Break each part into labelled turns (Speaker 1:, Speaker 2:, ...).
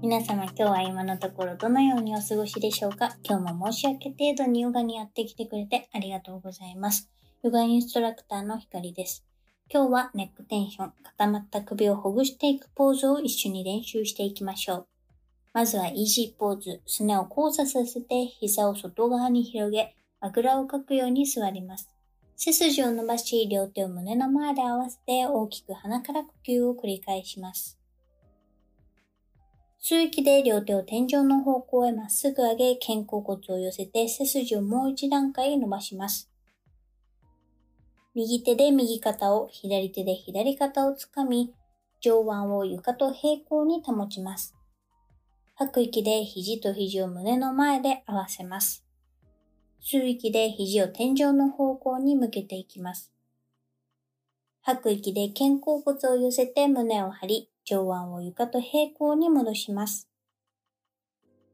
Speaker 1: 皆様今日は今のところどのようにお過ごしでしょうか？今日も申し訳程度にヨガにやってきてくれてありがとうございます。ヨガインストラクターのひかりです。今日はネックテンション、固まった首をほぐしていくポーズを一緒に練習していきましょう。まずはイージーポーズ、すねを交差させて膝を外側に広げ、あぐらをかくように座ります。背筋を伸ばし、両手を胸の前で合わせて大きく鼻から呼吸を繰り返します。吸う息で両手を天井の方向へまっすぐ上げ、肩甲骨を寄せて背筋をもう一段階伸ばします。右手で右肩を、左手で左肩をつかみ、上腕を床と平行に保ちます。吐く息で肘と肘を胸の前で合わせます。吸う息で肘を天井の方向に向けていきます。吐く息で肩甲骨を寄せて胸を張り、上腕を床と平行に戻します。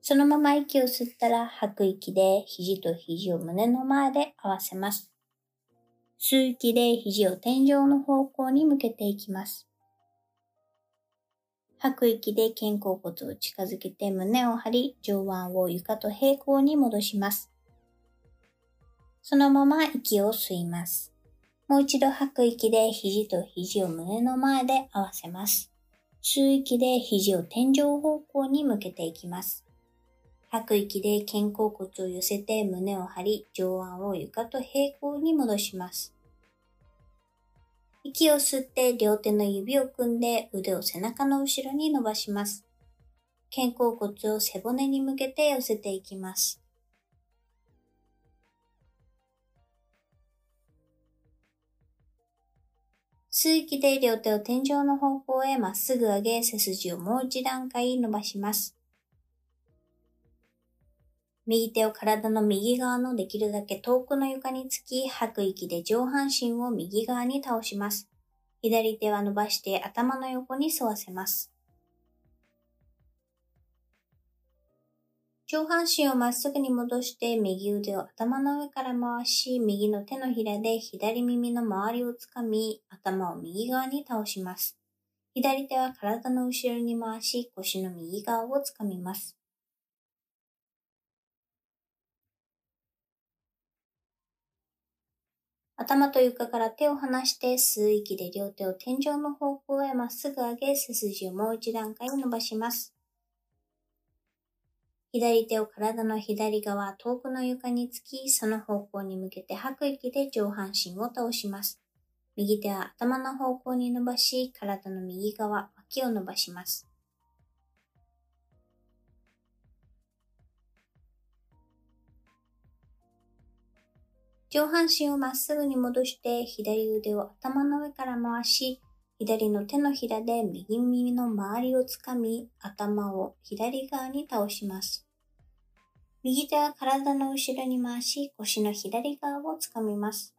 Speaker 1: そのまま息を吸ったら吐く息で肘と肘を胸の前で合わせます。吸う息で肘を天井の方向に向けていきます。吐く息で肩甲骨を近づけて胸を張り、上腕を床と平行に戻します。そのまま息を吸います。もう一度吐く息で肘と肘を胸の前で合わせます。吸う息で肘を天井方向に向けていきます。吐く息で肩甲骨を寄せて胸を張り、上腕を床と平行に戻します。息を吸って両手の指を組んで腕を背中の後ろに伸ばします。肩甲骨を背骨に向けて寄せていきます。吸う息で両手を天井の方向へまっすぐ上げ、背筋をもう一段階伸ばします。右手を体の右側のできるだけ遠くの床につき、吐く息で上半身を右側に倒します。左手は伸ばして頭の横に沿わせます。上半身をまっすぐに戻して右腕を頭の上から回し、右の手のひらで左耳の周りをつかみ、頭を右側に倒します。左手は体の後ろに回し、腰の右側をつかみます。頭と床から手を離して吸う息で両手を天井の方向へまっすぐ上げ、背筋をもう一段階伸ばします。左手を体の左側、遠くの床につき、その方向に向けて吐く息で上半身を倒します。右手は頭の方向に伸ばし、体の右側、脇を伸ばします。上半身をまっすぐに戻して、左腕を頭の上から回し、左の手のひらで右耳の周りをつかみ、頭を左側に倒します。右手は体の後ろに回し、腰の左側をつかみます。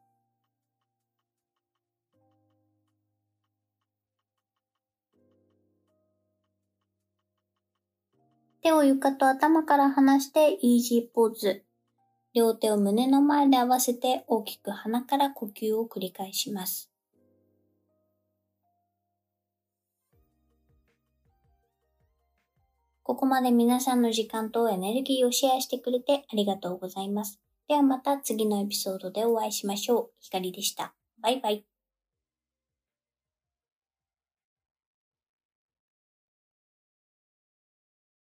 Speaker 1: 手を床と頭から離してイージーポーズ。両手を胸の前で合わせて大きく鼻から呼吸を繰り返します。ここまで皆さんの時間とエネルギーをシェアしてくれてありがとうございます。ではまた次のエピソードでお会いしましょう。ひかりでした。バイバイ。